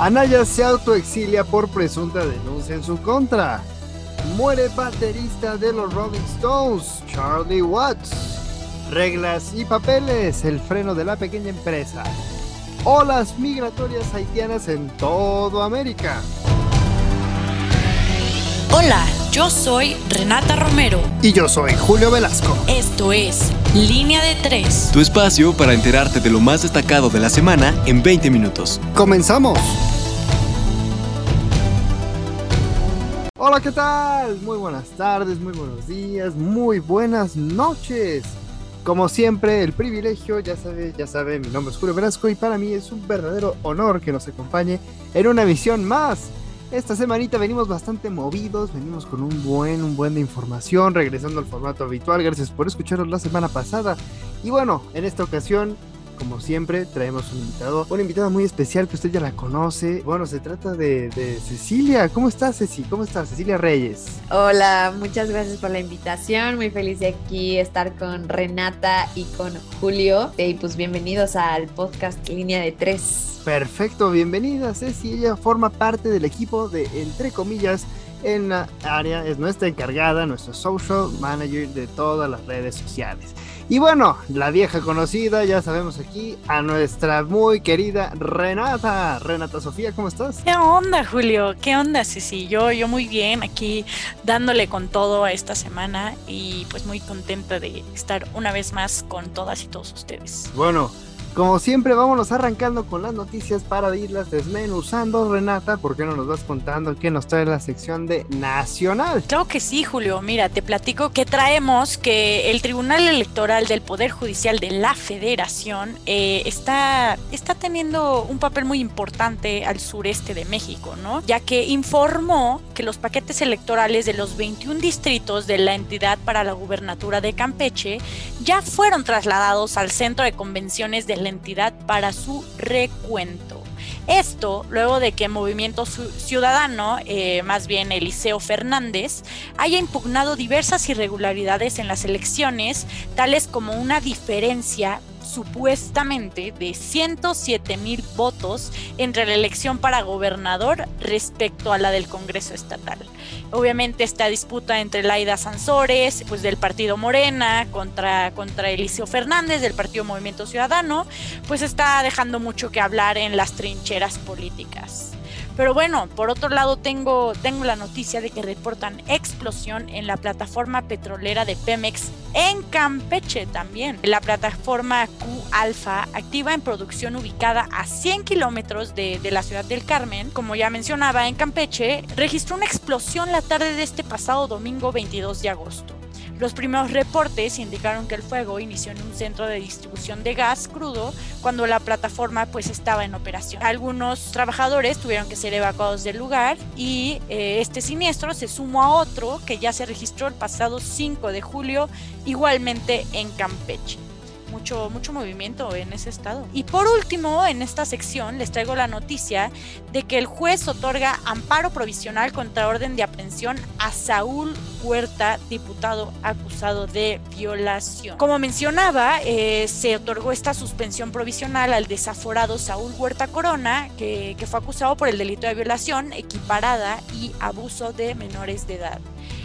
Anaya se autoexilia por presunta denuncia en su contra. Muere baterista de los Rolling Stones, Charlie Watts. Reglas y papeles, el freno de la pequeña empresa. Olas migratorias haitianas en todo América. Hola, yo soy Renata Romero. Y yo soy Julio Velasco. Esto es Línea de Tres. Tu espacio para enterarte de lo más destacado de la semana en 20 minutos. ¡Comenzamos! Hola, ¿qué tal? Muy buenas tardes, muy buenos días, muy buenas noches. Como siempre, el privilegio, ya sabe, ya sabe, mi nombre es Julio Velasco y para mí es un verdadero honor que nos acompañe en una emisión más. Esta semanita venimos bastante movidos, venimos con un buen, un buen de información, regresando al formato habitual. Gracias por escucharnos la semana pasada. Y bueno, en esta ocasión como siempre, traemos un invitado, una invitada muy especial que usted ya la conoce. Bueno, se trata de, Cecilia. ¿Cómo estás, Ceci? ¿Cómo estás, Cecilia Reyes? Hola, muchas gracias por la invitación. Muy feliz de aquí estar con Renata y con Julio. Y pues bienvenidos al podcast Línea de Tres. Perfecto, bienvenida, Ceci. Ella forma parte del equipo de, entre comillas, en la área, es nuestra encargada, nuestro social manager de todas las redes sociales. Y bueno, la vieja conocida, ya sabemos aquí, a nuestra muy querida Renata. Renata Sofía, ¿cómo estás? ¿Qué onda, Julio? ¿Qué onda, Ceci? Yo, yo muy bien, aquí dándole con todo a esta semana y pues muy contenta de estar una vez más con todas y todos ustedes. Bueno, como siempre, vámonos arrancando con las noticias para irlas desmenuzando. Renata, ¿por qué no nos vas contando qué nos trae la sección de Nacional? Claro que sí, Julio. Mira, te platico que traemos que el Tribunal Electoral del Poder Judicial de la Federación eh, está, está teniendo un papel muy importante al sureste de México, ¿no? Ya que informó que los paquetes electorales de los 21 distritos de la entidad para la gubernatura de Campeche ya fueron trasladados al Centro de Convenciones de la entidad para su recuento. Esto luego de que Movimiento Ciudadano, eh, más bien Eliseo Fernández, haya impugnado diversas irregularidades en las elecciones, tales como una diferencia supuestamente de 107 mil votos entre la elección para gobernador respecto a la del Congreso Estatal. Obviamente esta disputa entre Laida Sansores, pues del partido Morena, contra, contra Eliseo Fernández del partido Movimiento Ciudadano, pues está dejando mucho que hablar en las trincheras políticas. Pero bueno, por otro lado tengo, tengo la noticia de que reportan explosión en la plataforma petrolera de Pemex en Campeche también. La plataforma Q Alpha, activa en producción ubicada a 100 kilómetros de, la ciudad del Carmen, como ya mencionaba, en Campeche, registró una explosión la tarde de este pasado domingo 22 de agosto. Los primeros reportes indicaron que el fuego inició en un centro de distribución de gas crudo cuando la plataforma pues estaba en operación. Algunos trabajadores tuvieron que ser evacuados del lugar y eh, este siniestro se sumó a otro que ya se registró el pasado 5 de julio igualmente en Campeche mucho, movimiento en ese estado. Y por último, en esta sección les traigo la noticia de que el juez otorga amparo provisional contra orden de aprehensión a Saúl Huerta, diputado acusado de violación. Como mencionaba, eh, se otorgó esta suspensión provisional al desaforado Saúl Huerta Corona, que fue acusado por el delito de violación equiparada y abuso de menores de edad.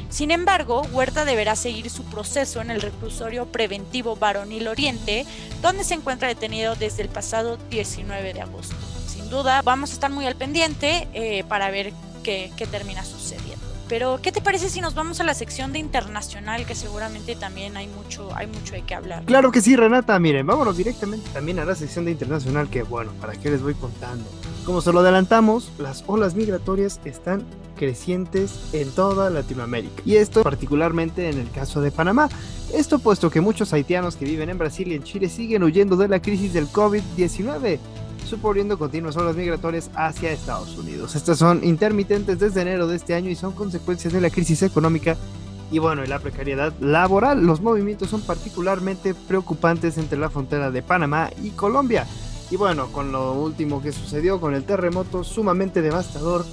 Sin embargo, Huerta deberá seguir su proceso en el reclusorio preventivo Varonil Oriente, donde se encuentra detenido desde el pasado 19 de agosto. Sin duda, vamos a estar muy al pendiente eh, para ver qué, qué termina sucediendo. Pero, ¿qué te parece si nos vamos a la sección de internacional, que seguramente también hay mucho, hay mucho de qué hablar? Claro que sí, Renata. Miren, vámonos directamente también a la sección de internacional, que bueno, ¿para qué les voy contando? Como se lo adelantamos, las olas migratorias están crecientes en toda Latinoamérica. Y esto particularmente en el caso de Panamá. Esto puesto que muchos haitianos que viven en Brasil y en Chile siguen huyendo de la crisis del COVID-19 suponiendo continuas olas migratorias hacia Estados Unidos. Estas son intermitentes desde enero de este año y son consecuencias de la crisis económica y bueno, y la precariedad laboral. Los movimientos son particularmente preocupantes entre la frontera de Panamá y Colombia. Y bueno, con lo último que sucedió con el terremoto sumamente devastador,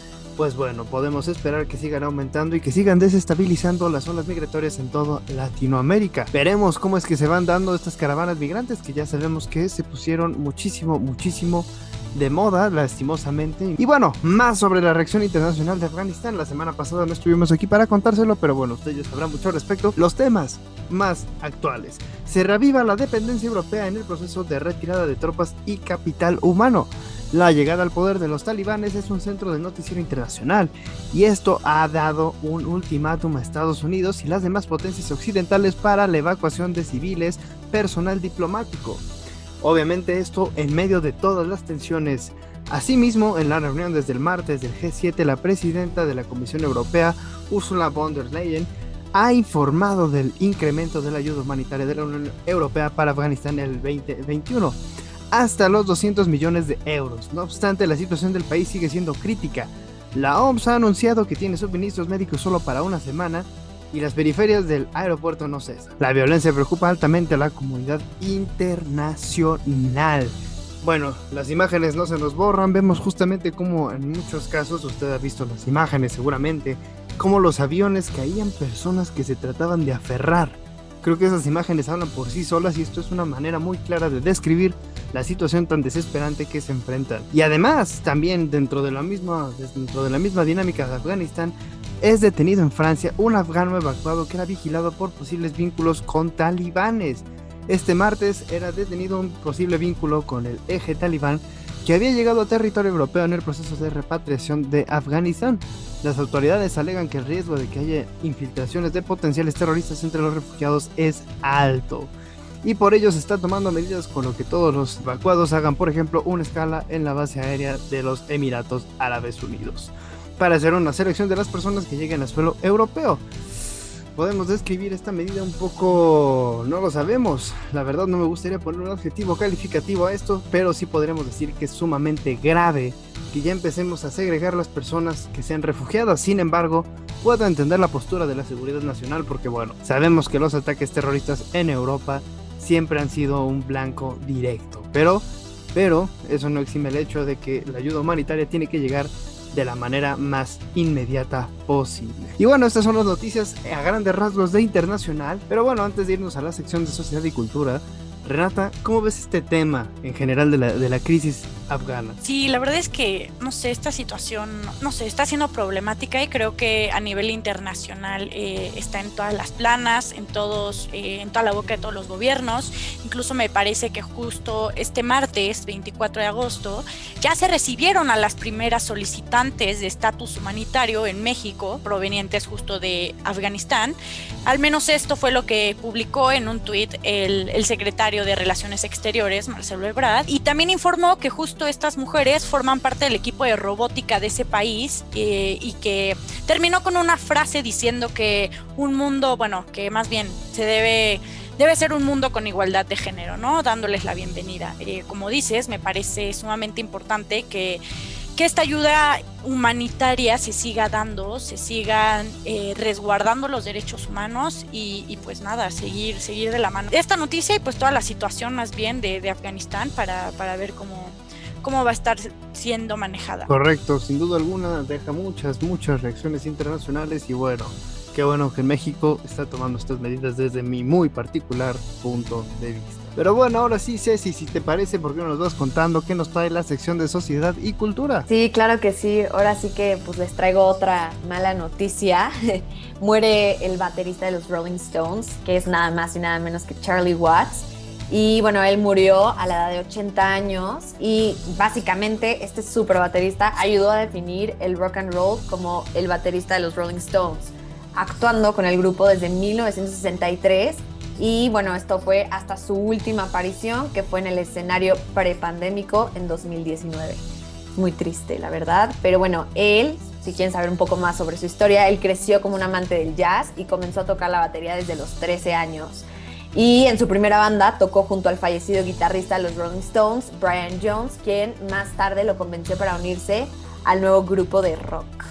pues bueno, podemos esperar que sigan aumentando y que sigan desestabilizando las olas migratorias en toda Latinoamérica. Veremos cómo es que se van dando estas caravanas migrantes que ya sabemos que se pusieron muchísimo, muchísimo de moda, lastimosamente. Y bueno, más sobre la reacción internacional de Afganistán. La semana pasada no estuvimos aquí para contárselo, pero bueno, ustedes sabrán mucho al respecto. Los temas más actuales. Se reviva la dependencia europea en el proceso de retirada de tropas y capital humano. La llegada al poder de los talibanes es un centro de noticiero internacional y esto ha dado un ultimátum a Estados Unidos y las demás potencias occidentales para la evacuación de civiles, personal diplomático. Obviamente esto en medio de todas las tensiones. Asimismo, en la reunión desde el martes del G7, la presidenta de la Comisión Europea, Ursula von der Leyen, ha informado del incremento de la ayuda humanitaria de la Unión Europea para Afganistán en el 2021 hasta los 200 millones de euros. No obstante, la situación del país sigue siendo crítica. La OMS ha anunciado que tiene suministros médicos solo para una semana y las periferias del aeropuerto no cesan. La violencia preocupa altamente a la comunidad internacional. Bueno, las imágenes no se nos borran, vemos justamente como en muchos casos, usted ha visto las imágenes seguramente, como los aviones caían personas que se trataban de aferrar. Creo que esas imágenes hablan por sí solas y esto es una manera muy clara de describir la situación tan desesperante que se enfrentan. Y además, también dentro de la misma, dentro de la misma dinámica de Afganistán, es detenido en Francia un afgano evacuado que era vigilado por posibles vínculos con talibanes. Este martes era detenido un posible vínculo con el eje talibán que había llegado a territorio europeo en el proceso de repatriación de Afganistán. Las autoridades alegan que el riesgo de que haya infiltraciones de potenciales terroristas entre los refugiados es alto y por ello se está tomando medidas con lo que todos los evacuados hagan, por ejemplo, una escala en la base aérea de los Emiratos Árabes Unidos para hacer una selección de las personas que lleguen al suelo europeo. Podemos describir esta medida un poco, no lo sabemos. La verdad no me gustaría poner un adjetivo calificativo a esto, pero sí podremos decir que es sumamente grave que ya empecemos a segregar las personas que sean refugiadas. Sin embargo, puedo entender la postura de la seguridad nacional porque bueno, sabemos que los ataques terroristas en Europa siempre han sido un blanco directo. Pero, pero eso no exime el hecho de que la ayuda humanitaria tiene que llegar de la manera más inmediata posible. Y bueno, estas son las noticias a grandes rasgos de internacional. Pero bueno, antes de irnos a la sección de sociedad y cultura, Renata, ¿cómo ves este tema en general de la, de la crisis afgana? Sí, la verdad es que, no sé, esta situación, no sé, está siendo problemática y creo que a nivel internacional eh, está en todas las planas, en todos, eh, en toda la boca de todos los gobiernos. Incluso me parece que justo este martes, 24 de agosto, ya se recibieron a las primeras solicitantes de estatus humanitario en México, provenientes justo de Afganistán. Al menos esto fue lo que publicó en un tuit el, el secretario de Relaciones Exteriores, Marcelo Ebrard, y también informó que justo estas mujeres forman parte del equipo de robótica de ese país eh, y que terminó con una frase diciendo que un mundo, bueno, que más bien se debe debe ser un mundo con igualdad de género, ¿no? Dándoles la bienvenida. Eh, como dices, me parece sumamente importante que que esta ayuda humanitaria se siga dando, se sigan eh, resguardando los derechos humanos y, pues nada, seguir, seguir de la mano. Esta noticia y pues toda la situación más bien de, de Afganistán para, para ver cómo, cómo va a estar siendo manejada. Correcto, sin duda alguna deja muchas, muchas reacciones internacionales y bueno, qué bueno que México está tomando estas medidas desde mi muy particular punto de vista. Pero bueno, ahora sí, Ceci, si te parece, ¿por qué no nos vas contando qué nos trae la sección de sociedad y cultura? Sí, claro que sí. Ahora sí que pues les traigo otra mala noticia. Muere el baterista de los Rolling Stones, que es nada más y nada menos que Charlie Watts. Y bueno, él murió a la edad de 80 años y básicamente este super baterista ayudó a definir el rock and roll como el baterista de los Rolling Stones, actuando con el grupo desde 1963 y bueno, esto fue hasta su última aparición, que fue en el escenario prepandémico en 2019. Muy triste, la verdad. Pero bueno, él, si quieren saber un poco más sobre su historia, él creció como un amante del jazz y comenzó a tocar la batería desde los 13 años. Y en su primera banda tocó junto al fallecido guitarrista de los Rolling Stones, Brian Jones, quien más tarde lo convenció para unirse al nuevo grupo de rock.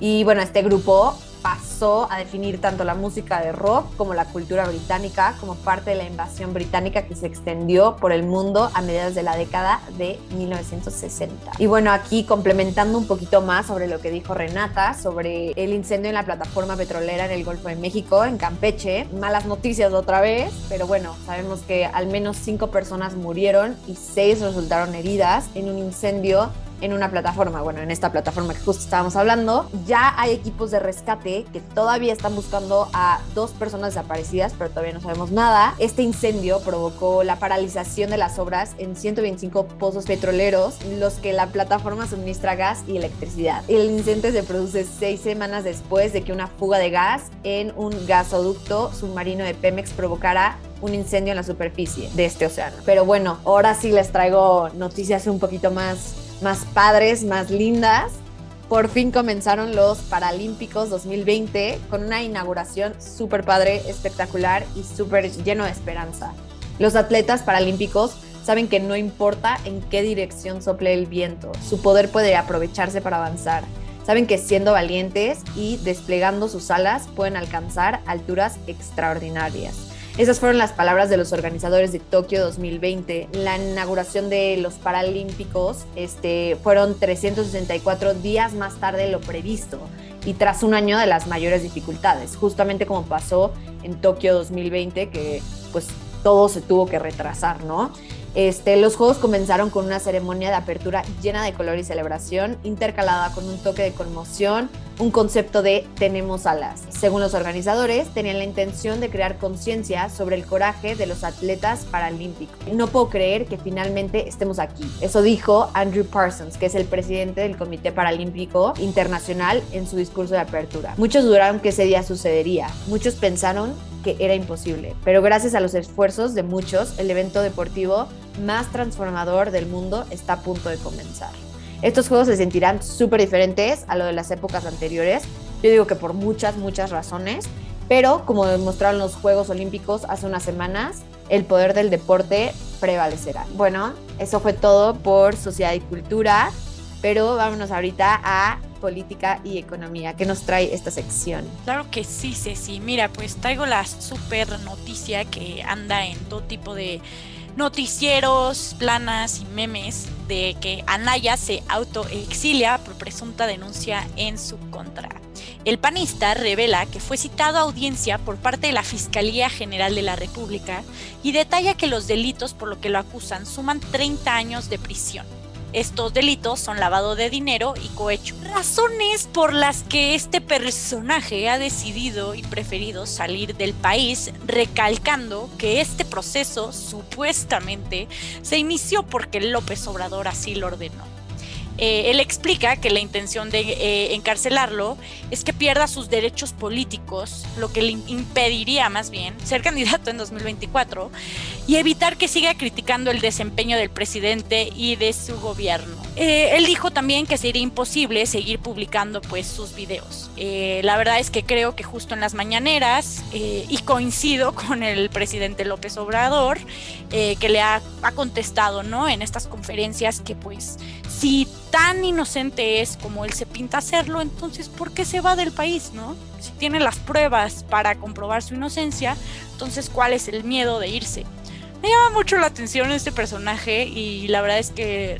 Y bueno, este grupo pasó a definir tanto la música de rock como la cultura británica como parte de la invasión británica que se extendió por el mundo a mediados de la década de 1960. Y bueno, aquí complementando un poquito más sobre lo que dijo Renata sobre el incendio en la plataforma petrolera en el Golfo de México, en Campeche. Malas noticias otra vez, pero bueno, sabemos que al menos cinco personas murieron y seis resultaron heridas en un incendio en una plataforma, bueno, en esta plataforma que justo estábamos hablando, ya hay equipos de rescate que todavía están buscando a dos personas desaparecidas, pero todavía no sabemos nada. Este incendio provocó la paralización de las obras en 125 pozos petroleros, los que la plataforma suministra gas y electricidad. El incendio se produce seis semanas después de que una fuga de gas en un gasoducto submarino de Pemex provocara un incendio en la superficie de este océano. Pero bueno, ahora sí les traigo noticias un poquito más más padres, más lindas. Por fin comenzaron los Paralímpicos 2020 con una inauguración súper padre, espectacular y súper lleno de esperanza. Los atletas paralímpicos saben que no importa en qué dirección sople el viento, su poder puede aprovecharse para avanzar. Saben que siendo valientes y desplegando sus alas pueden alcanzar alturas extraordinarias. Esas fueron las palabras de los organizadores de Tokio 2020. La inauguración de los Paralímpicos este, fueron 364 días más tarde de lo previsto y tras un año de las mayores dificultades, justamente como pasó en Tokio 2020, que pues todo se tuvo que retrasar, ¿no? Este, los juegos comenzaron con una ceremonia de apertura llena de color y celebración, intercalada con un toque de conmoción, un concepto de tenemos alas. Según los organizadores, tenían la intención de crear conciencia sobre el coraje de los atletas paralímpicos. No puedo creer que finalmente estemos aquí. Eso dijo Andrew Parsons, que es el presidente del Comité Paralímpico Internacional en su discurso de apertura. Muchos dudaron que ese día sucedería. Muchos pensaron que era imposible, pero gracias a los esfuerzos de muchos, el evento deportivo más transformador del mundo está a punto de comenzar. Estos juegos se sentirán súper diferentes a lo de las épocas anteriores. Yo digo que por muchas, muchas razones, pero como demostraron los Juegos Olímpicos hace unas semanas, el poder del deporte prevalecerá. Bueno, eso fue todo por Sociedad y Cultura, pero vámonos ahorita a política y economía. ¿Qué nos trae esta sección? Claro que sí, Ceci. Mira, pues traigo la super noticia que anda en todo tipo de noticieros, planas y memes de que Anaya se autoexilia por presunta denuncia en su contra. El panista revela que fue citado a audiencia por parte de la Fiscalía General de la República y detalla que los delitos por lo que lo acusan suman 30 años de prisión. Estos delitos son lavado de dinero y cohecho. Razones por las que este personaje ha decidido y preferido salir del país, recalcando que este proceso supuestamente se inició porque López Obrador así lo ordenó. Eh, él explica que la intención de eh, encarcelarlo es que pierda sus derechos políticos, lo que le impediría más bien ser candidato en 2024 y evitar que siga criticando el desempeño del presidente y de su gobierno. Eh, él dijo también que sería imposible seguir publicando pues sus videos. la verdad es que creo que justo en las mañaneras y coincido con el presidente López Obrador que le ha, ha contestado, ¿no? En estas conferencias que pues si tan inocente es como él se pinta hacerlo, entonces ¿por qué se va del país, no? Si tiene las pruebas para comprobar su inocencia, entonces ¿cuál es el miedo de irse? Me llama mucho la atención este personaje y la verdad es que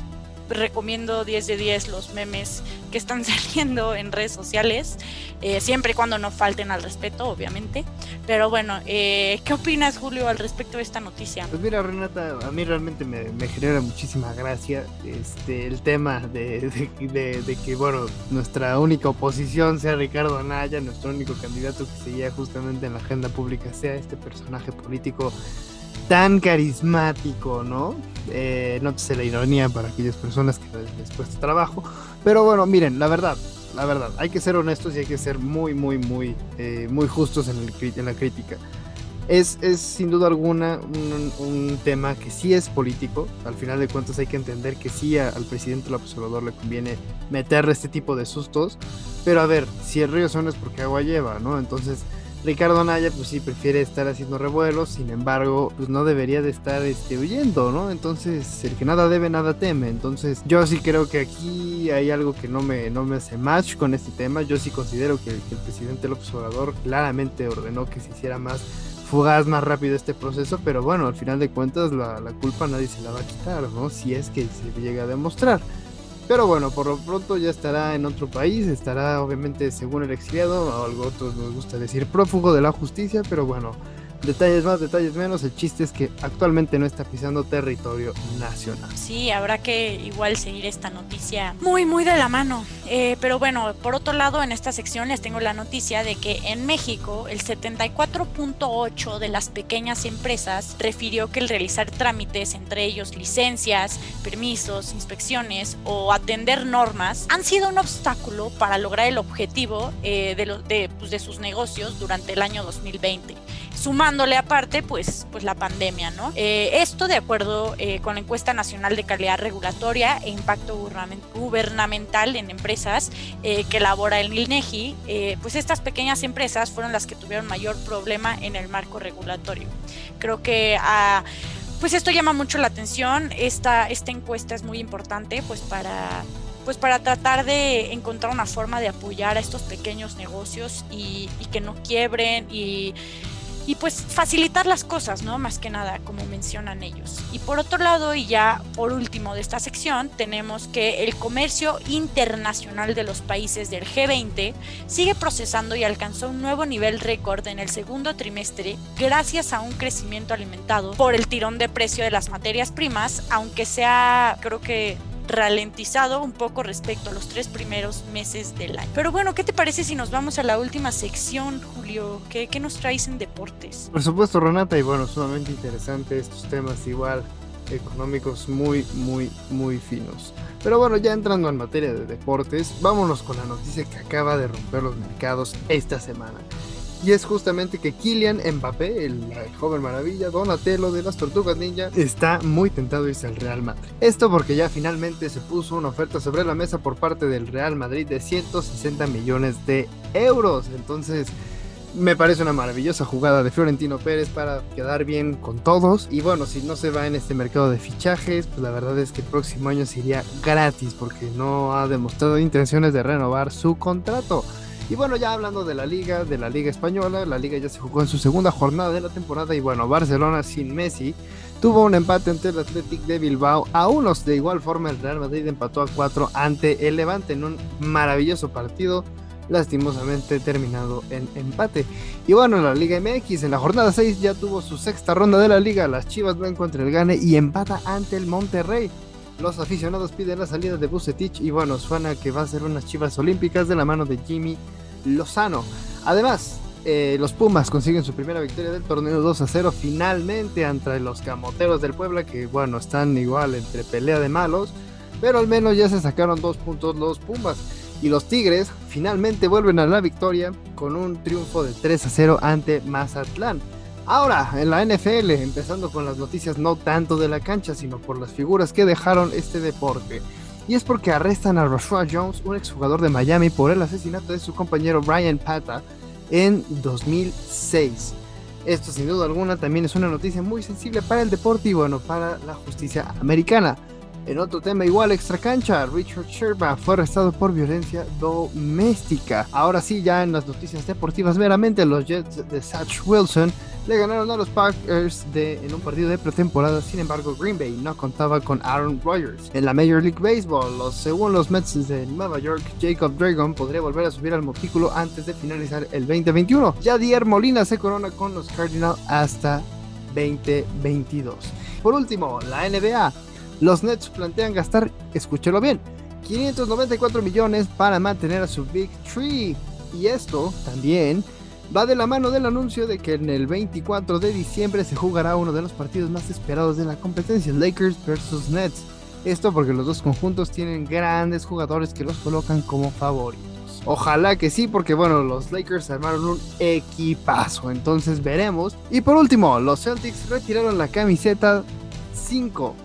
recomiendo 10 de 10 los memes que están saliendo en redes sociales, eh, siempre y cuando no falten al respeto, obviamente. Pero bueno, eh, ¿qué opinas, Julio, al respecto de esta noticia? Pues mira, Renata, a mí realmente me, genera muchísima gracia este, el tema de, de, que, bueno, nuestra única oposición sea Ricardo Anaya, nuestro único candidato que seguía justamente en la agenda pública sea este personaje político tan carismático, ¿no? Eh, no sé la ironía para aquellas personas que les cuesta trabajo. Pero bueno, miren, la verdad, la verdad, hay que ser honestos y hay que ser muy, muy, muy, eh, muy justos en, en, la crítica. Es, es sin duda alguna un, tema que sí es político. Al final de cuentas hay que entender que sí al presidente López Obrador le conviene meterle este tipo de sustos. Pero a ver, si el río suena es porque agua lleva, ¿no? Entonces Ricardo Naya, pues sí, prefiere estar haciendo revuelos, sin embargo, pues no debería de estar este, huyendo, ¿no? Entonces, el que nada debe, nada teme. Entonces, yo sí creo que aquí hay algo que no me, no me hace match con este tema. Yo sí considero que, que el presidente López Obrador claramente ordenó que se hiciera más fugaz más rápido este proceso, pero bueno, al final de cuentas la, la, culpa nadie se la va a quitar, ¿no? Si es que se llega a demostrar. Pero bueno, por lo pronto ya estará en otro país, estará obviamente según el exiliado, o algo otros nos gusta decir prófugo de la justicia, pero bueno, Detalles más, detalles menos, el chiste es que actualmente no está pisando territorio nacional. Sí, habrá que igual seguir esta noticia muy, muy de la mano. Eh, pero bueno, por otro lado, en esta sección les tengo la noticia de que en México el 74.8 de las pequeñas empresas refirió que el realizar trámites, entre ellos licencias, permisos, inspecciones o atender normas, han sido un obstáculo para lograr el objetivo eh, de, lo, de, pues, de sus negocios durante el año 2020 sumándole aparte pues, pues la pandemia, ¿no? Eh, esto de acuerdo eh, con la encuesta nacional de calidad regulatoria e impacto gubernamental en empresas eh, que elabora el INEGI, pues estas pequeñas empresas fueron las que tuvieron mayor problema en el marco regulatorio. Creo que a pues esto llama mucho la atención. Esta, esta encuesta es muy importante pues para pues para tratar de encontrar una forma de apoyar a estos pequeños negocios y, y que no quiebren y y pues facilitar las cosas, ¿no? Más que nada, como mencionan ellos. Y por otro lado, y ya por último de esta sección, tenemos que el comercio internacional de los países del G20 sigue procesando y alcanzó un nuevo nivel récord en el segundo trimestre gracias a un crecimiento alimentado por el tirón de precio de las materias primas, aunque sea, creo que ralentizado un poco respecto a los tres primeros meses del año. Pero bueno, ¿qué te parece si nos vamos a la última sección, Julio? ¿Qué, qué nos traes en deportes? Por supuesto, Renata, y bueno, sumamente interesante estos temas igual económicos muy, muy, muy finos. Pero bueno, ya entrando en materia de deportes, vámonos con la noticia que acaba de romper los mercados esta semana. Y es justamente que Kylian Mbappé, el, joven maravilla, Donatello de las Tortugas Ninja, está muy tentado irse al Real Madrid. Esto porque ya finalmente se puso una oferta sobre la mesa por parte del Real Madrid de 160 millones de euros. Entonces, me parece una maravillosa jugada de Florentino Pérez para quedar bien con todos. Y bueno, si no se va en este mercado de fichajes, pues la verdad es que el próximo año sería gratis porque no ha demostrado intenciones de renovar su contrato. Y bueno, ya hablando de la liga, de la liga española, la liga ya se jugó en su segunda jornada de la temporada y bueno, Barcelona sin Messi tuvo un empate ante el Athletic de Bilbao a unos. De igual forma, el Real Madrid empató a cuatro ante el Levante en un maravilloso partido, lastimosamente terminado en empate. Y bueno, en la Liga MX, en la jornada 6 ya tuvo su sexta ronda de la liga. Las Chivas van contra el Gane y empata ante el Monterrey. Los aficionados piden la salida de Bucetich y bueno, suena que va a ser unas chivas olímpicas de la mano de Jimmy Lozano. Además, eh, los Pumas consiguen su primera victoria del torneo 2 a 0 finalmente ante los Camoteros del Puebla que bueno, están igual entre pelea de malos, pero al menos ya se sacaron dos puntos los Pumas. Y los Tigres finalmente vuelven a la victoria con un triunfo de 3 a 0 ante Mazatlán. Ahora, en la NFL, empezando con las noticias no tanto de la cancha, sino por las figuras que dejaron este deporte. Y es porque arrestan a Rashad Jones, un exjugador de Miami, por el asesinato de su compañero Brian Pata en 2006. Esto sin duda alguna también es una noticia muy sensible para el deporte y bueno, para la justicia americana. En otro tema igual extra cancha, Richard Sherman fue arrestado por violencia doméstica. Ahora sí, ya en las noticias deportivas meramente, los Jets de Satch Wilson le ganaron a los Packers de, en un partido de pretemporada. Sin embargo, Green Bay no contaba con Aaron Rodgers. En la Major League Baseball, los, según los Mets de Nueva York, Jacob Dragon podría volver a subir al montículo antes de finalizar el 2021. Jadier Molina se corona con los Cardinals hasta 2022. Por último, la NBA. Los Nets plantean gastar, escúchelo bien, 594 millones para mantener a su Big Tree. Y esto también va de la mano del anuncio de que en el 24 de diciembre se jugará uno de los partidos más esperados de la competencia, Lakers versus Nets. Esto porque los dos conjuntos tienen grandes jugadores que los colocan como favoritos. Ojalá que sí, porque bueno, los Lakers armaron un equipazo, entonces veremos. Y por último, los Celtics retiraron la camiseta 5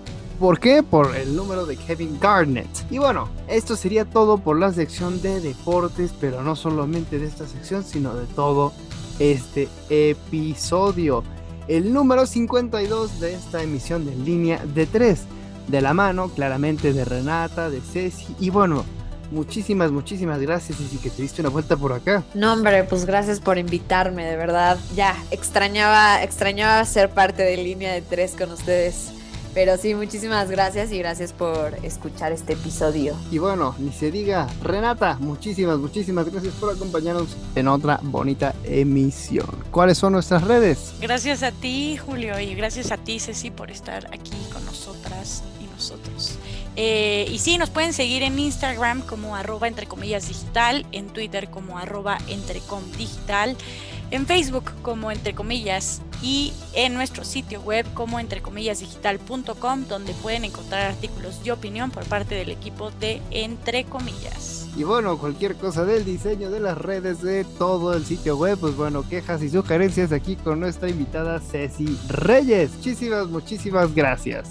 ¿Por qué? Por el número de Kevin Garnett. Y bueno, esto sería todo por la sección de deportes, pero no solamente de esta sección, sino de todo este episodio, el número 52 de esta emisión de línea de 3, de la mano claramente de Renata, de Ceci y bueno, muchísimas, muchísimas gracias y que te diste una vuelta por acá. No, hombre, pues gracias por invitarme, de verdad. Ya, extrañaba, extrañaba ser parte de línea de tres con ustedes. Pero sí, muchísimas gracias y gracias por escuchar este episodio. Y bueno, ni se diga, Renata, muchísimas, muchísimas gracias por acompañarnos en otra bonita emisión. ¿Cuáles son nuestras redes? Gracias a ti, Julio, y gracias a ti, Ceci, por estar aquí con nosotras y nosotros. Eh, y sí, nos pueden seguir en Instagram como arroba entre comillas digital, en Twitter como arroba entrecom digital, en Facebook como entre comillas y en nuestro sitio web como entrecomillasdigital.com donde pueden encontrar artículos de opinión por parte del equipo de Entre Comillas. Y bueno, cualquier cosa del diseño de las redes de todo el sitio web, pues bueno, quejas y sugerencias aquí con nuestra invitada Ceci Reyes. Muchísimas, muchísimas gracias.